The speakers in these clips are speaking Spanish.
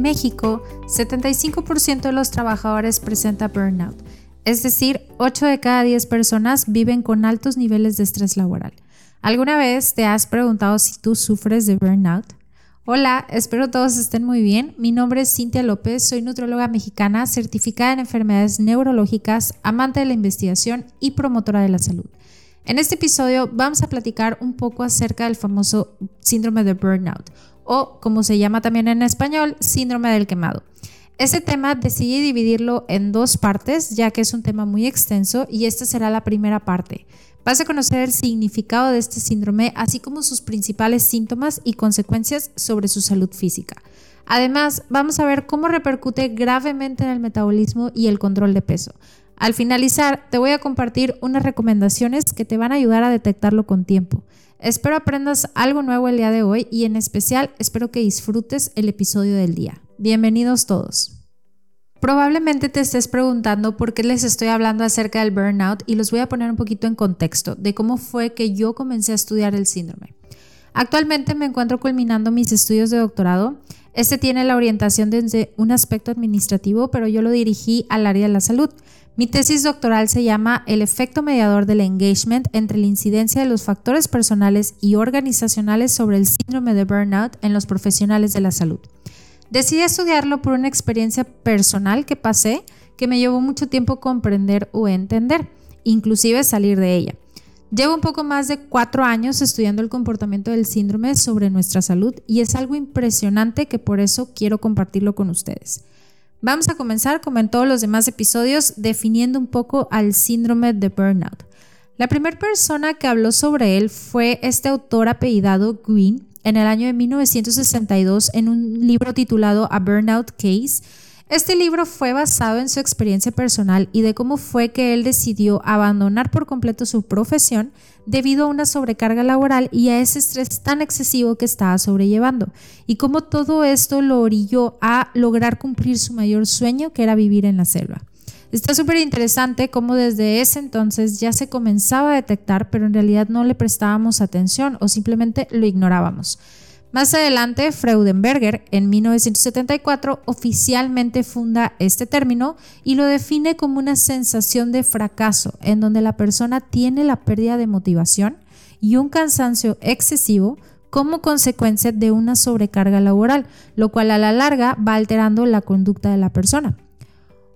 México, 75% de los trabajadores presenta burnout, es decir, 8 de cada 10 personas viven con altos niveles de estrés laboral. ¿Alguna vez te has preguntado si tú sufres de burnout? Hola, espero todos estén muy bien. Mi nombre es Cintia López, soy nutróloga mexicana certificada en enfermedades neurológicas, amante de la investigación y promotora de la salud. En este episodio vamos a platicar un poco acerca del famoso síndrome de burnout o como se llama también en español, síndrome del quemado. Este tema decidí dividirlo en dos partes ya que es un tema muy extenso y esta será la primera parte. Vas a conocer el significado de este síndrome así como sus principales síntomas y consecuencias sobre su salud física. Además, vamos a ver cómo repercute gravemente en el metabolismo y el control de peso. Al finalizar, te voy a compartir unas recomendaciones que te van a ayudar a detectarlo con tiempo. Espero aprendas algo nuevo el día de hoy y en especial espero que disfrutes el episodio del día. Bienvenidos todos. Probablemente te estés preguntando por qué les estoy hablando acerca del burnout y los voy a poner un poquito en contexto de cómo fue que yo comencé a estudiar el síndrome. Actualmente me encuentro culminando mis estudios de doctorado. Este tiene la orientación desde un aspecto administrativo, pero yo lo dirigí al área de la salud. Mi tesis doctoral se llama El efecto mediador del engagement entre la incidencia de los factores personales y organizacionales sobre el síndrome de burnout en los profesionales de la salud. Decidí estudiarlo por una experiencia personal que pasé que me llevó mucho tiempo comprender o entender, inclusive salir de ella. Llevo un poco más de cuatro años estudiando el comportamiento del síndrome sobre nuestra salud y es algo impresionante que por eso quiero compartirlo con ustedes. Vamos a comenzar, como en todos los demás episodios, definiendo un poco al síndrome de burnout. La primera persona que habló sobre él fue este autor apellidado Green en el año de 1962 en un libro titulado A Burnout Case, este libro fue basado en su experiencia personal y de cómo fue que él decidió abandonar por completo su profesión debido a una sobrecarga laboral y a ese estrés tan excesivo que estaba sobrellevando, y cómo todo esto lo orilló a lograr cumplir su mayor sueño, que era vivir en la selva. Está súper interesante cómo desde ese entonces ya se comenzaba a detectar, pero en realidad no le prestábamos atención o simplemente lo ignorábamos. Más adelante, Freudenberger, en 1974, oficialmente funda este término y lo define como una sensación de fracaso, en donde la persona tiene la pérdida de motivación y un cansancio excesivo como consecuencia de una sobrecarga laboral, lo cual a la larga va alterando la conducta de la persona.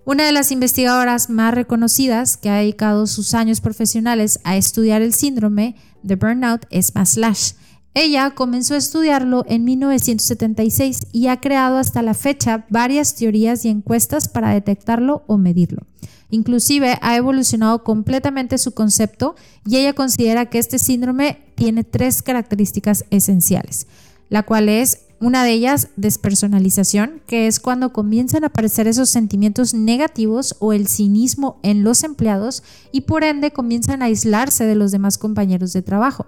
Una de las investigadoras más reconocidas que ha dedicado sus años profesionales a estudiar el síndrome de burnout es Maslash, ella comenzó a estudiarlo en 1976 y ha creado hasta la fecha varias teorías y encuestas para detectarlo o medirlo. Inclusive ha evolucionado completamente su concepto y ella considera que este síndrome tiene tres características esenciales, la cual es una de ellas, despersonalización, que es cuando comienzan a aparecer esos sentimientos negativos o el cinismo en los empleados y por ende comienzan a aislarse de los demás compañeros de trabajo.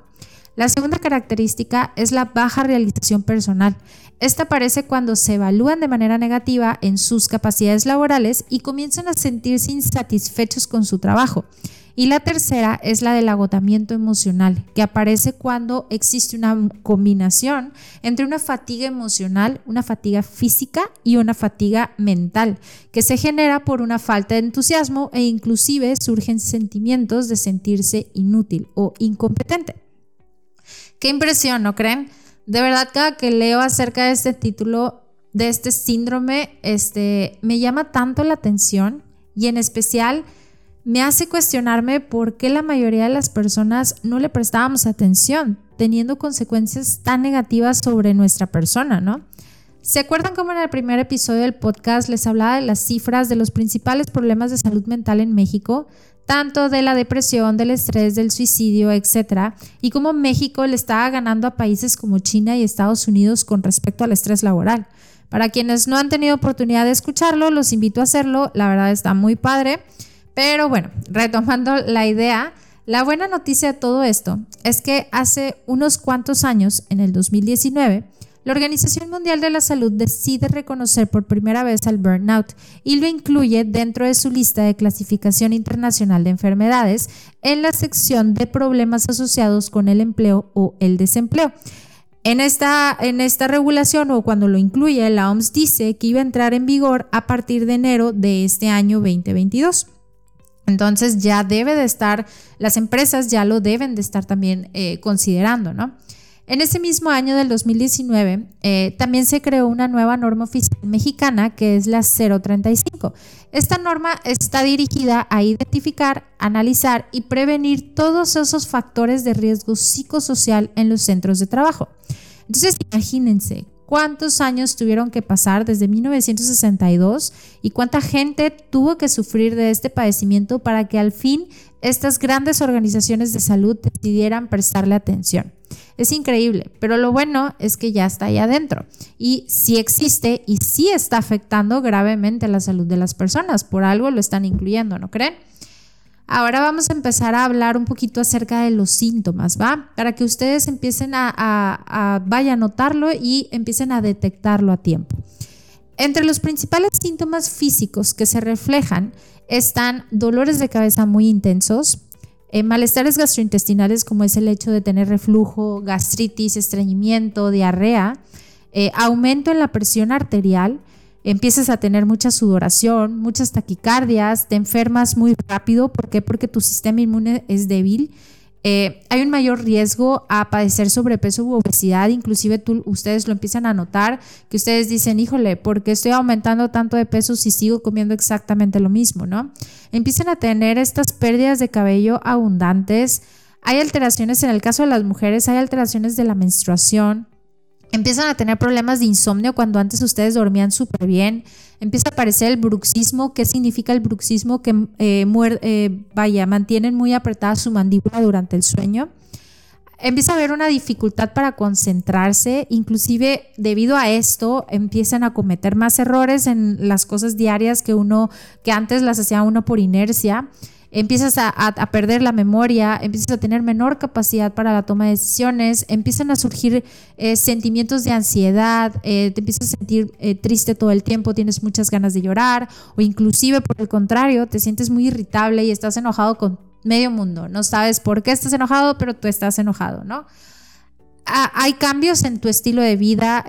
La segunda característica es la baja realización personal. Esta aparece cuando se evalúan de manera negativa en sus capacidades laborales y comienzan a sentirse insatisfechos con su trabajo. Y la tercera es la del agotamiento emocional, que aparece cuando existe una combinación entre una fatiga emocional, una fatiga física y una fatiga mental, que se genera por una falta de entusiasmo e inclusive surgen sentimientos de sentirse inútil o incompetente. Qué impresión, ¿no creen? De verdad, cada que leo acerca de este título, de este síndrome, este, me llama tanto la atención y en especial me hace cuestionarme por qué la mayoría de las personas no le prestábamos atención, teniendo consecuencias tan negativas sobre nuestra persona, ¿no? ¿Se acuerdan cómo en el primer episodio del podcast les hablaba de las cifras de los principales problemas de salud mental en México? Tanto de la depresión, del estrés, del suicidio, etcétera, y cómo México le estaba ganando a países como China y Estados Unidos con respecto al estrés laboral. Para quienes no han tenido oportunidad de escucharlo, los invito a hacerlo, la verdad está muy padre. Pero bueno, retomando la idea, la buena noticia de todo esto es que hace unos cuantos años, en el 2019, la Organización Mundial de la Salud decide reconocer por primera vez al burnout y lo incluye dentro de su lista de clasificación internacional de enfermedades en la sección de problemas asociados con el empleo o el desempleo. En esta, en esta regulación o cuando lo incluye, la OMS dice que iba a entrar en vigor a partir de enero de este año 2022. Entonces ya debe de estar, las empresas ya lo deben de estar también eh, considerando, ¿no? En ese mismo año del 2019 eh, también se creó una nueva norma oficial mexicana que es la 035. Esta norma está dirigida a identificar, analizar y prevenir todos esos factores de riesgo psicosocial en los centros de trabajo. Entonces, imagínense cuántos años tuvieron que pasar desde 1962 y cuánta gente tuvo que sufrir de este padecimiento para que al fin estas grandes organizaciones de salud decidieran prestarle atención. Es increíble, pero lo bueno es que ya está ahí adentro y sí existe y sí está afectando gravemente la salud de las personas. Por algo lo están incluyendo, ¿no creen? Ahora vamos a empezar a hablar un poquito acerca de los síntomas, ¿va? Para que ustedes empiecen a, a, vaya a notarlo y empiecen a detectarlo a tiempo. Entre los principales síntomas físicos que se reflejan están dolores de cabeza muy intensos, eh, malestares gastrointestinales como es el hecho de tener reflujo, gastritis, estreñimiento, diarrea, eh, aumento en la presión arterial, empiezas a tener mucha sudoración, muchas taquicardias, te enfermas muy rápido. ¿Por qué? Porque tu sistema inmune es débil eh, hay un mayor riesgo a padecer sobrepeso u obesidad, inclusive tú, ustedes lo empiezan a notar, que ustedes dicen, híjole, ¿por qué estoy aumentando tanto de peso si sigo comiendo exactamente lo mismo, no? Empiezan a tener estas pérdidas de cabello abundantes, hay alteraciones, en el caso de las mujeres, hay alteraciones de la menstruación, empiezan a tener problemas de insomnio cuando antes ustedes dormían súper bien, empieza a aparecer el bruxismo. ¿Qué significa el bruxismo? Que eh, eh, vaya, mantienen muy apretada su mandíbula durante el sueño. Empieza a haber una dificultad para concentrarse, inclusive debido a esto empiezan a cometer más errores en las cosas diarias que uno que antes las hacía uno por inercia empiezas a, perder la memoria, empiezas a tener menor capacidad para la toma de decisiones, empiezan a surgir eh, sentimientos de ansiedad, eh, te empiezas a sentir eh, triste todo el tiempo, tienes muchas ganas de llorar o inclusive por el contrario, te sientes muy irritable y estás enojado con medio mundo. No sabes por qué estás enojado, pero tú estás enojado, ¿no? hay cambios en tu estilo de vida,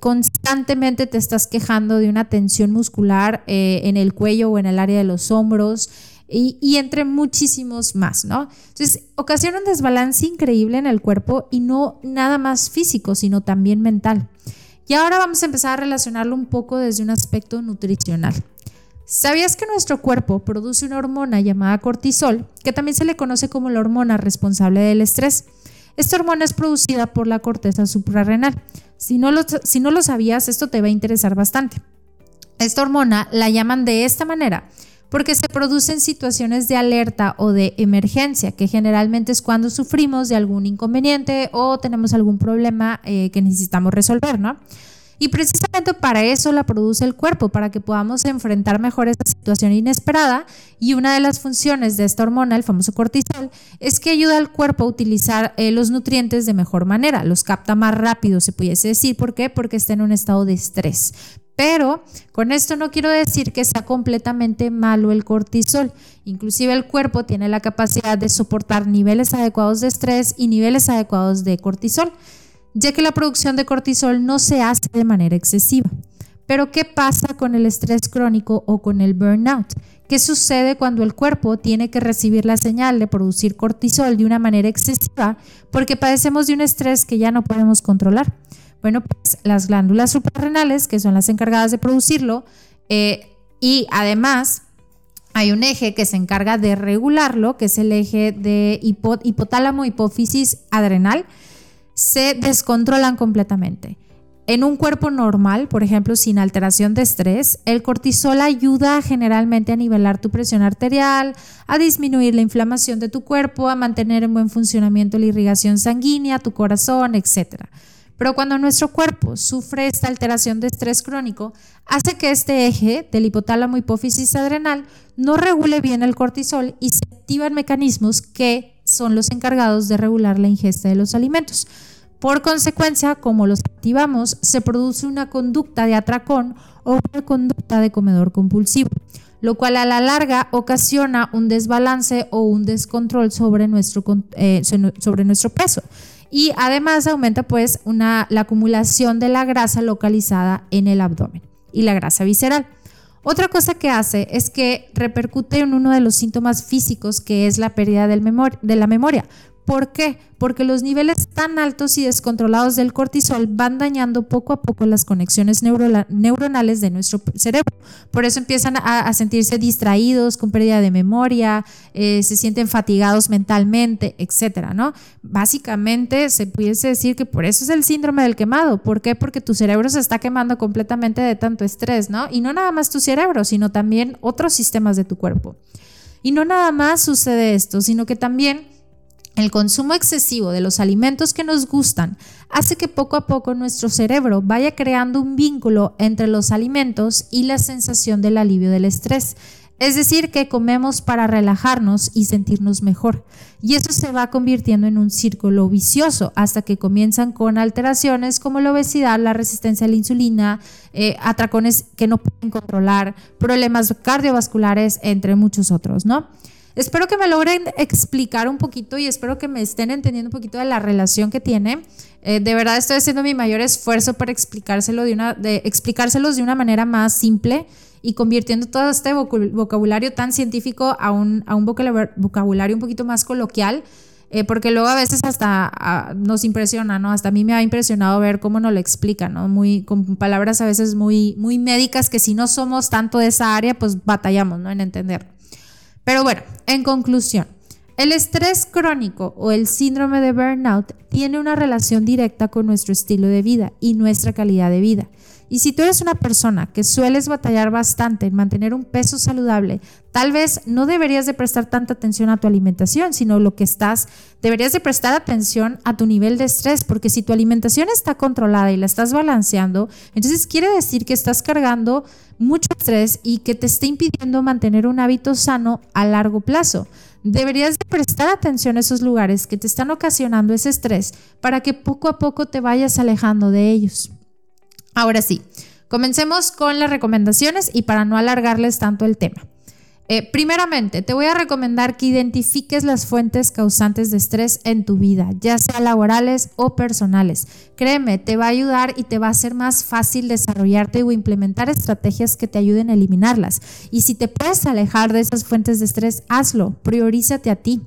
constantemente te estás quejando de una tensión muscular en el cuello o en el área de los hombros, y, entre muchísimos más, ¿no? Entonces, ocasiona un desbalance increíble en el cuerpo y no nada más físico, sino también mental. Y ahora vamos a empezar a relacionarlo un poco desde un aspecto nutricional. ¿Sabías que nuestro cuerpo produce una hormona llamada cortisol, que también se le conoce como la hormona responsable del estrés? Esta hormona es producida por la corteza suprarrenal. Si no lo, si no lo sabías, esto te va a interesar bastante. Esta hormona la llaman de esta manera porque se producen situaciones de alerta o de emergencia, que generalmente es cuando sufrimos de algún inconveniente o tenemos algún problema eh, que necesitamos resolver, ¿no? Y precisamente para eso la produce el cuerpo, para que podamos enfrentar mejor esa situación inesperada. Y una de las funciones de esta hormona, el famoso cortisol, es que ayuda al cuerpo a utilizar eh, los nutrientes de mejor manera, los capta más rápido, se pudiese decir. ¿Por qué? Porque está en un estado de estrés. Pero con esto no quiero decir que sea completamente malo el cortisol. Inclusive el cuerpo tiene la capacidad de soportar niveles adecuados de estrés y niveles adecuados de cortisol, ya que la producción de cortisol no se hace de manera excesiva. Pero ¿qué pasa con el estrés crónico o con el burnout? ¿Qué sucede cuando el cuerpo tiene que recibir la señal de producir cortisol de una manera excesiva porque padecemos de un estrés que ya no podemos controlar? Bueno, pues las glándulas suprarrenales, que son las encargadas de producirlo, eh, y además hay un eje que se encarga de regularlo, que es el eje de hipotálamo, hipófisis adrenal, se descontrolan completamente. En un cuerpo normal, por ejemplo, sin alteración de estrés, el cortisol ayuda generalmente a nivelar tu presión arterial, a disminuir la inflamación de tu cuerpo, a mantener en buen funcionamiento la irrigación sanguínea, tu corazón, etc. Pero cuando nuestro cuerpo sufre esta alteración de estrés crónico, hace que este eje del hipotálamo hipófisis adrenal no regule bien el cortisol y se activan mecanismos que son los encargados de regular la ingesta de los alimentos. Por consecuencia, como los activamos, se produce una conducta de atracón o una conducta de comedor compulsivo, lo cual a la larga ocasiona un desbalance o un descontrol sobre nuestro, eh, sobre nuestro peso y además aumenta pues la acumulación de la grasa localizada en el abdomen y la grasa visceral. Otra cosa que hace es que repercute en uno de los síntomas físicos que es la pérdida del de la memoria. ¿Por qué? Porque los niveles tan altos y descontrolados del cortisol van dañando poco a poco las conexiones neuronales de nuestro cerebro. Por eso empiezan a, sentirse distraídos, con pérdida de memoria, eh, se sienten fatigados mentalmente, etcétera, ¿no? Básicamente se pudiese decir que por eso es el síndrome del quemado. ¿Por qué? Porque tu cerebro se está quemando completamente de tanto estrés, ¿no? Y no nada más tu cerebro, sino también otros sistemas de tu cuerpo. Y no nada más sucede esto, sino que también el consumo excesivo de los alimentos que nos gustan hace que poco a poco nuestro cerebro vaya creando un vínculo entre los alimentos y la sensación del alivio del estrés. Es decir, que comemos para relajarnos y sentirnos mejor. Y eso se va convirtiendo en un círculo vicioso hasta que comienzan con alteraciones como la obesidad, la resistencia a la insulina, eh, atracones que no pueden controlar, problemas cardiovasculares, entre muchos otros, ¿no? Espero que me logren explicar un poquito y espero que me estén entendiendo un poquito de la relación que tiene. Eh, de verdad estoy haciendo mi mayor esfuerzo para explicárselo de una, explicárselos de una manera más simple y convirtiendo todo este vocabulario tan científico a un, a un vocabulario un poquito más coloquial. Eh, porque luego a veces hasta nos impresiona, ¿no? Hasta a mí me ha impresionado ver cómo nos lo explican, ¿no? Muy, con palabras a veces muy, muy médicas que si no somos tanto de esa área, pues batallamos, ¿no? En entender. Pero bueno, en conclusión, el estrés crónico o el síndrome de burnout tiene una relación directa con nuestro estilo de vida y nuestra calidad de vida. Y si tú eres una persona que sueles batallar bastante en mantener un peso saludable, tal vez no deberías de prestar tanta atención a tu alimentación, sino lo que estás, deberías de prestar atención a tu nivel de estrés, porque si tu alimentación está controlada y la estás balanceando, entonces quiere decir que estás cargando mucho estrés y que te está impidiendo mantener un hábito sano a largo plazo. Deberías de prestar atención a esos lugares que te están ocasionando ese estrés para que poco a poco te vayas alejando de ellos. Ahora sí, comencemos con las recomendaciones y para no alargarles tanto el tema. Eh, primeramente, te voy a recomendar que identifiques las fuentes causantes de estrés en tu vida, ya sea laborales o personales. Créeme, te va a ayudar y te va a hacer más fácil desarrollarte o implementar estrategias que te ayuden a eliminarlas. Y si te puedes alejar de esas fuentes de estrés, hazlo, priorízate a ti.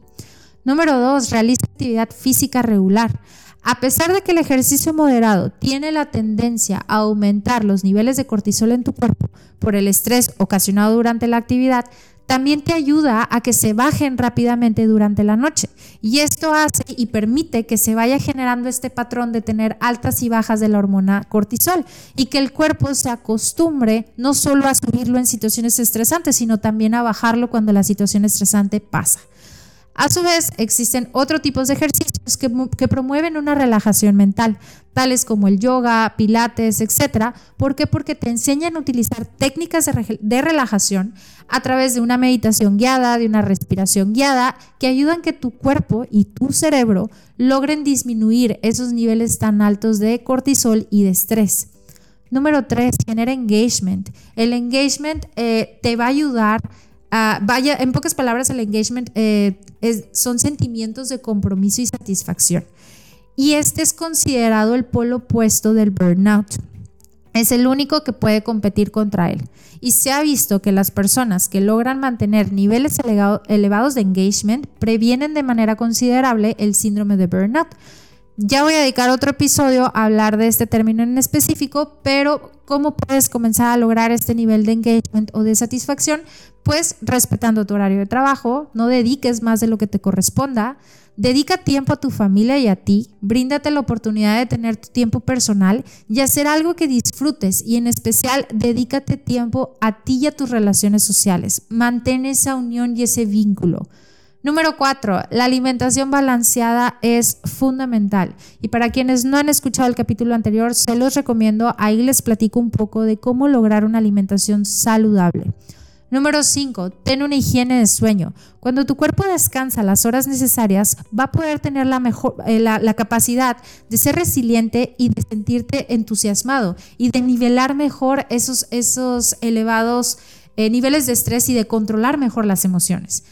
Número dos, realiza actividad física regular. A pesar de que el ejercicio moderado tiene la tendencia a aumentar los niveles de cortisol en tu cuerpo por el estrés ocasionado durante la actividad, también te ayuda a que se bajen rápidamente durante la noche. Y esto hace y permite que se vaya generando este patrón de tener altas y bajas de la hormona cortisol y que el cuerpo se acostumbre no solo a subirlo en situaciones estresantes, sino también a bajarlo cuando la situación estresante pasa. A su vez, existen otros tipos de ejercicios que, promueven una relajación mental, tales como el yoga, pilates, etc. ¿Por qué? Porque te enseñan a utilizar técnicas de, de relajación a través de una meditación guiada, de una respiración guiada, que ayudan que tu cuerpo y tu cerebro logren disminuir esos niveles tan altos de cortisol y de estrés. Número 3, genera engagement. El engagement eh, te va a ayudar Ah, vaya, en pocas palabras, el engagement eh, son sentimientos de compromiso y satisfacción. Y este es considerado el polo opuesto del burnout. Es el único que puede competir contra él. Y se ha visto que las personas que logran mantener niveles elevados de engagement previenen de manera considerable el síndrome de burnout. Ya voy a dedicar otro episodio a hablar de este término en específico, pero ¿cómo puedes comenzar a lograr este nivel de engagement o de satisfacción? Pues respetando tu horario de trabajo, no dediques más de lo que te corresponda, dedica tiempo a tu familia y a ti, bríndate la oportunidad de tener tu tiempo personal y hacer algo que disfrutes y en especial dedícate tiempo a ti y a tus relaciones sociales. Mantén esa unión y ese vínculo. Número cuatro, la alimentación balanceada es fundamental. Y para quienes no han escuchado el capítulo anterior, se los recomiendo. Ahí les platico un poco de cómo lograr una alimentación saludable. Número 5. Ten una higiene de sueño. Cuando tu cuerpo descansa las horas necesarias, va a poder tener la, mejor, eh, la, capacidad de ser resiliente y de sentirte entusiasmado y de nivelar mejor esos, esos elevados eh, niveles de estrés y de controlar mejor las emociones.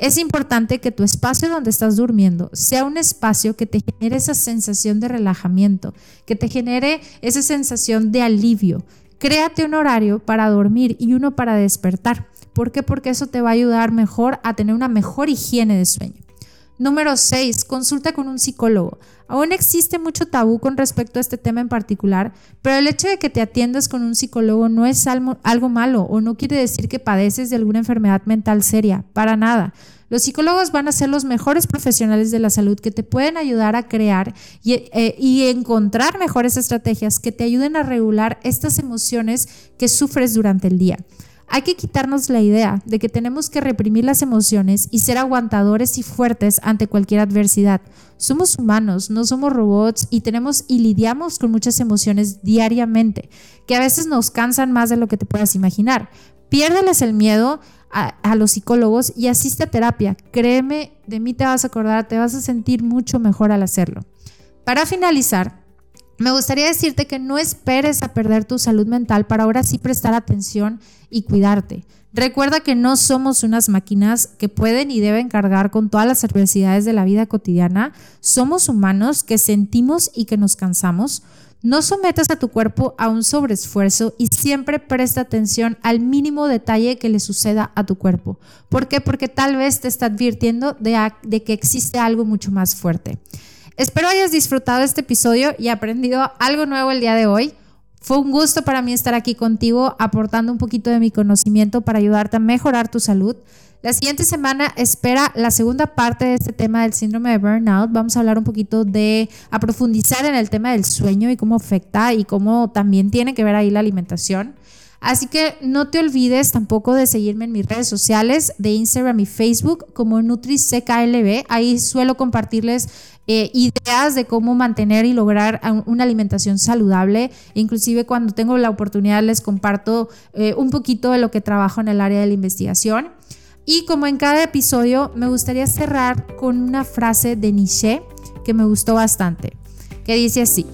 Es importante que tu espacio donde estás durmiendo sea un espacio que te genere esa sensación de relajamiento, que te genere esa sensación de alivio. Créate un horario para dormir y uno para despertar. ¿Por qué? Porque eso te va a ayudar mejor a tener una mejor higiene de sueño. Número 6. Consulta con un psicólogo. Aún existe mucho tabú con respecto a este tema en particular, pero el hecho de que te atiendas con un psicólogo no es algo malo o no quiere decir que padeces de alguna enfermedad mental seria, para nada. Los psicólogos van a ser los mejores profesionales de la salud que te pueden ayudar a crear y, eh, y, encontrar mejores estrategias que te ayuden a regular estas emociones que sufres durante el día. Hay que quitarnos la idea de que tenemos que reprimir las emociones y ser aguantadores y fuertes ante cualquier adversidad. Somos humanos, no somos robots y tenemos y lidiamos con muchas emociones diariamente, que a veces nos cansan más de lo que te puedas imaginar. Piérdeles el miedo a, a, los psicólogos y asiste a terapia. Créeme, de mí te vas a acordar, te vas a sentir mucho mejor al hacerlo. Para finalizar, me gustaría decirte que no esperes a perder tu salud mental para ahora sí prestar atención y cuidarte. Recuerda que no somos unas máquinas que pueden y deben cargar con todas las adversidades de la vida cotidiana. Somos humanos que sentimos y que nos cansamos. No sometas a tu cuerpo a un sobreesfuerzo y siempre presta atención al mínimo detalle que le suceda a tu cuerpo. ¿Por qué? Porque tal vez te está advirtiendo de, de que existe algo mucho más fuerte. Espero hayas disfrutado este episodio y aprendido algo nuevo el día de hoy. Fue un gusto para mí estar aquí contigo aportando un poquito de mi conocimiento para ayudarte a mejorar tu salud. La siguiente semana espera la segunda parte de este tema del síndrome de burnout. Vamos a hablar un poquito de, a profundizar en el tema del sueño y cómo afecta y cómo también tiene que ver ahí la alimentación. Así que no te olvides tampoco de seguirme en mis redes sociales de Instagram y Facebook como NutriCKLB. Ahí suelo compartirles eh, ideas de cómo mantener y lograr una alimentación saludable. Inclusive cuando tengo la oportunidad les comparto eh, un poquito de lo que trabajo en el área de la investigación. Y como en cada episodio, me gustaría cerrar con una frase de Nietzsche que me gustó bastante, que dice así.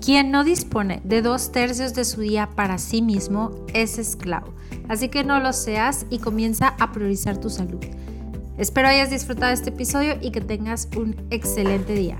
Quien no dispone de dos tercios de su día para sí mismo es esclavo. Así que no lo seas y comienza a priorizar tu salud. Espero hayas disfrutado este episodio y que tengas un excelente día.